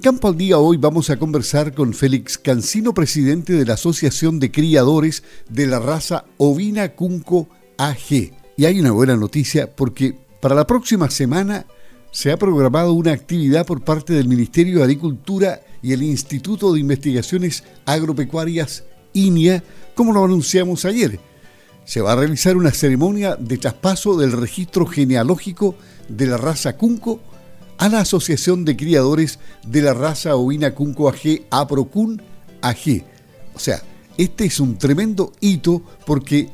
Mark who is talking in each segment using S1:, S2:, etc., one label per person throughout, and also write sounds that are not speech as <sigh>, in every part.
S1: en Campo al Día hoy vamos a conversar con Félix Cancino, presidente de la Asociación de Criadores de la raza ovina Cunco AG. Y hay una buena noticia porque para la próxima semana se ha programado una actividad por parte del Ministerio de Agricultura y el Instituto de Investigaciones Agropecuarias INIA, como lo anunciamos ayer. Se va a realizar una ceremonia de traspaso del registro genealógico de la raza Cunco a la Asociación de Criadores de la Raza Ovina Cunco AG, APROCUN AG. O sea, este es un tremendo hito porque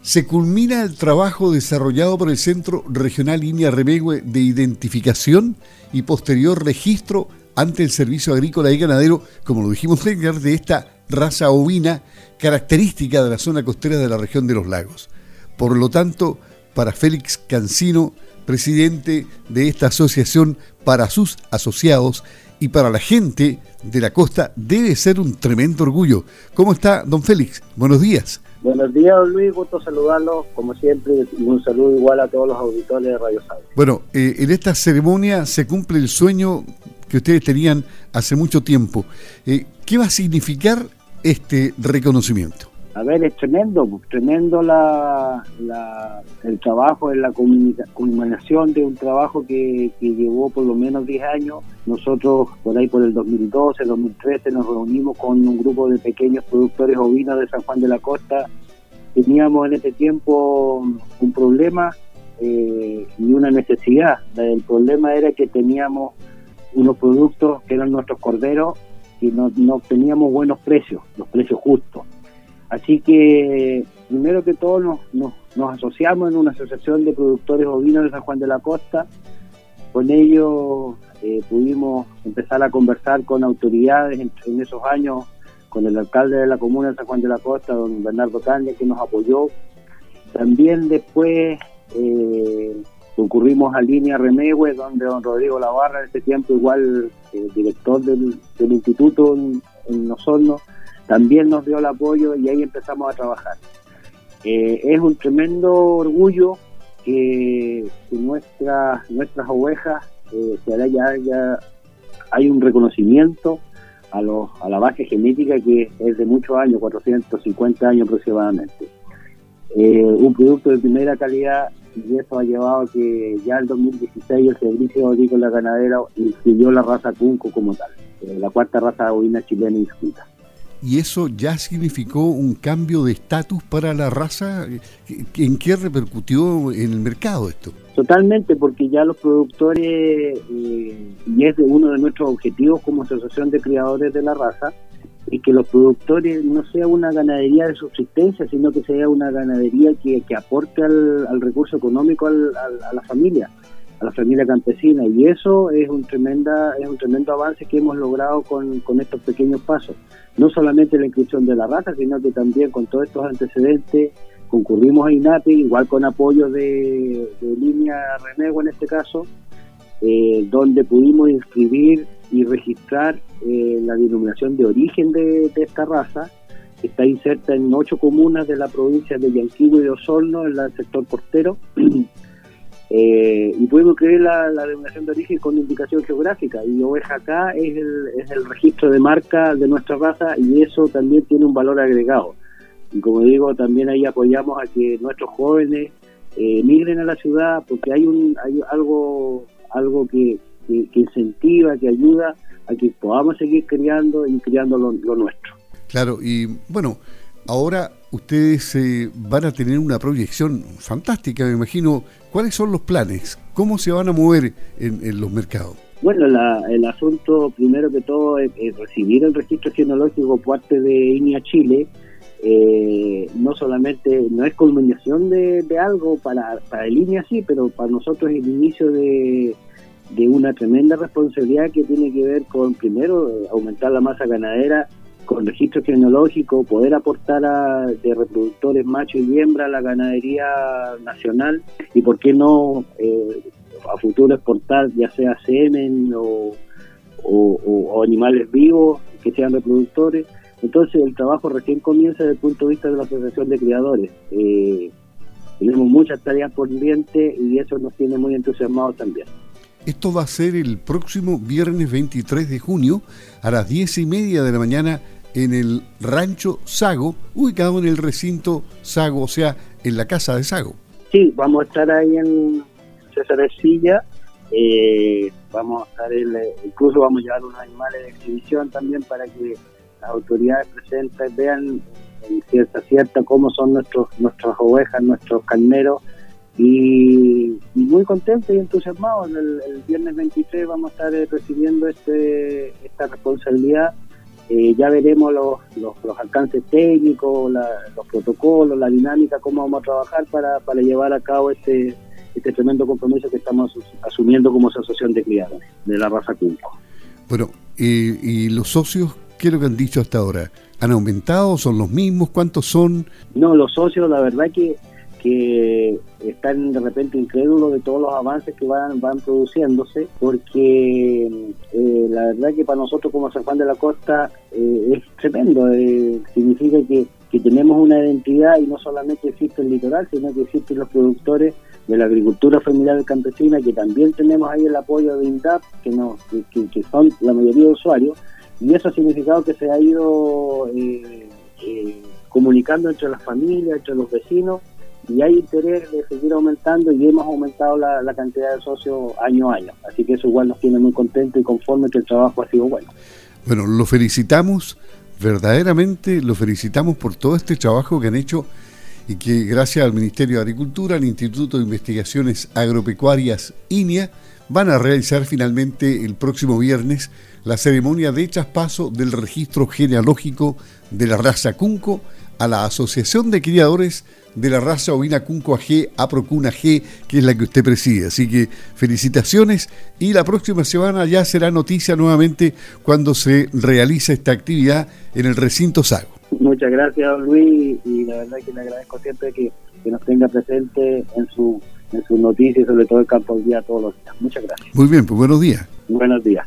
S1: se culmina el trabajo desarrollado por el Centro Regional Línea Remegüe de Identificación y posterior registro ante el Servicio Agrícola y Ganadero, como lo dijimos de esta raza ovina característica de la zona costera de la región de los lagos. Por lo tanto, para Félix Cancino, presidente de esta asociación para sus asociados y para la gente de la costa debe ser un tremendo orgullo. ¿Cómo está, don Félix? Buenos días.
S2: Buenos días, Luis. Gusto saludarlo, como siempre, y un saludo igual a todos los auditores de Radio Sábado.
S1: Bueno, eh, en esta ceremonia se cumple el sueño que ustedes tenían hace mucho tiempo. Eh, ¿Qué va a significar este reconocimiento?
S2: A ver, es tremendo, pues, tremendo la, el trabajo en la culminación de un trabajo que, llevó por lo menos 10 años. Nosotros, por ahí por el 2012, 2013, nos reunimos con un grupo de pequeños productores ovinos de San Juan de la Costa. Teníamos en ese tiempo un problema eh, y una necesidad. El problema era que teníamos unos productos que eran nuestros corderos y no, no obteníamos buenos precios, Así que, primero que todo, nos, asociamos en una asociación de productores ovinos de San Juan de la Costa. Con ellos eh, pudimos empezar a conversar con autoridades en, esos años, con el alcalde de la comuna de San Juan de la Costa, don Bernardo Caña, que nos apoyó. También después eh, a Línea Remegüe, donde don Rodrigo Lavarra, en ese tiempo igual eh, director del, instituto en, en Osorno, también nos dio el apoyo y ahí empezamos a trabajar. Eh, es un tremendo orgullo que, nuestras nuestras ovejas eh, se ya, ya hay un reconocimiento a, los, a la base genética que es de muchos años, 450 años aproximadamente. Eh, un producto de primera calidad y eso ha llevado a que ya en 2016 el Servicio Agrícola Ganadera inscribió la raza Cunco como tal, la cuarta raza bovina chilena inscrita
S1: y eso ya significó un cambio de estatus para la raza. ¿En qué repercutió en el mercado esto?
S2: Totalmente, porque ya los productores, eh, y es de uno de nuestros objetivos como Asociación de Criadores de la Raza, y que los productores no sea una ganadería de subsistencia, sino que sea una ganadería que, aporte al, recurso económico a la familia a la familia campesina. Y eso es un tremenda es un tremendo avance que hemos logrado con, con estos pequeños pasos. No solamente la inscripción de la raza sino que también con todos estos antecedentes concurrimos a INAPI igual con apoyo de, línea Renego en este caso eh, donde pudimos inscribir y registrar eh, la denominación de origen de, esta raza está inserta en ocho comunas de la provincia de Yanquihue y de Osorno en el sector portero <clears throat> Eh, y podemos creer la, denominación de origen con indicación geográfica y oveja acá es el, es el registro de marca de nuestra raza y eso también tiene un valor agregado. Y como digo, también ahí apoyamos a que nuestros jóvenes eh, migren a la ciudad porque hay, un, hay algo, algo que, que, incentiva, que ayuda a que podamos seguir criando y criando lo, lo nuestro.
S1: Claro, y bueno, ahora ustedes eh, van a tener una proyección fantástica, me imagino. ¿Cuáles son los planes? ¿Cómo se van a mover en, los mercados?
S2: Bueno, el asunto, primero que todo, es, recibir el registro genealógico por parte de INIA Chile. Eh, no solamente, no es culminación de, algo para, para el INIA sí, pero para nosotros es el inicio de, de una tremenda responsabilidad que tiene que ver con, primero, aumentar la masa ganadera con registro genealógico, poder aportar a, de reproductores macho y hembra a la ganadería nacional y por qué no eh, a futuro exportar ya sea semen o, animales vivos que sean reproductores. Entonces el trabajo recién comienza desde el punto de vista de la Asociación de Criadores. Eh, tenemos muchas tareas pendientes y eso nos tiene muy entusiasmados también.
S1: Esto va a ser el próximo viernes 23 de junio a las 10 y media de la mañana en el Rancho Sago, ubicado en el recinto Sago, o sea, en la casa de Sago.
S2: Sí, vamos a estar ahí en César Silla. Eh, vamos a estar, incluso vamos a llevar unos animales de exhibición también para que las autoridades presentes vean en cierta cierta cómo son nuestros nuestras ovejas, nuestros carneros y, muy contentos y entusiasmados. El, viernes 23 vamos a estar eh, recibiendo este esta responsabilidad. Eh, ya veremos los, los, alcances técnicos, los protocolos, la dinámica, cómo vamos a trabajar para, para llevar a cabo este, este tremendo compromiso que estamos asumiendo como asociación de criadores de la raza Cunco.
S1: Bueno, ¿y los socios qué es lo que han dicho hasta ahora? ¿Han aumentado? ¿Son los mismos? ¿Cuántos son?
S2: No, los socios, la verdad que que están de repente incrédulos de todos los avances que van, van produciéndose, porque eh, la verdad que para nosotros como San Juan de la Costa eh, es tremendo, eh, significa que, que tenemos una identidad y no solamente existe el litoral, sino que existen los productores de la agricultura familiar campesina, que también tenemos ahí el apoyo de INDAP, que, no, que, que son la mayoría de usuarios, y eso ha significado que se ha ido comunicando entre las familias, entre los vecinos, y hay interés de seguir aumentando y hemos aumentado la, cantidad de socios año a año. Así que eso igual nos tiene muy contentos y conforme que el trabajo ha sido bueno.
S1: Bueno, lo felicitamos, verdaderamente lo felicitamos por todo este trabajo que han hecho y que gracias al Ministerio de Agricultura, al Instituto de Investigaciones Agropecuarias INIA, van a realizar finalmente el próximo viernes la ceremonia de traspaso del registro genealógico de la raza Cunco a la Asociación de Criadores de la raza ovina Cunco AG, Aprocuna G, que es la que usted preside. Así que felicitaciones y la próxima semana ya será noticia nuevamente cuando se realice esta actividad en el recinto Sago.
S2: Muchas gracias, Luis, y la verdad que le agradezco siempre que, que nos tenga presente en su en sus noticias, sobre todo el campo del día todos los días. Muchas gracias.
S1: Muy bien, pues buenos días.
S2: Buenos días.